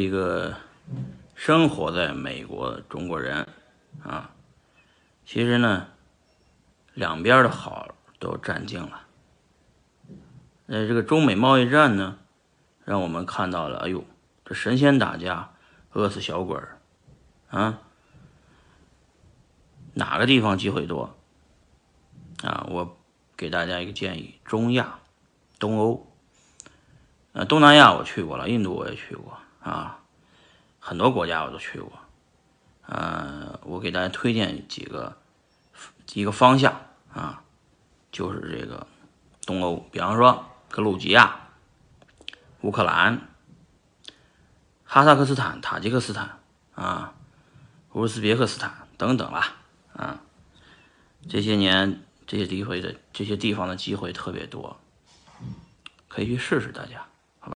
一个生活在美国的中国人啊，其实呢，两边的好都占尽了。那，这个中美贸易战呢，让我们看到了，哎呦，这神仙打架，饿死小鬼儿啊！哪个地方机会多啊？我给大家一个建议：中亚、东欧。呃，东南亚我去过了，印度我也去过啊，很多国家我都去过。呃，我给大家推荐几个一个方向啊，就是这个东欧，比方说格鲁吉亚、乌克兰、哈萨克斯坦、塔吉克斯坦啊、乌兹别克斯坦等等啦啊，这些年这些地方的这些地方的机会特别多，可以去试试大家。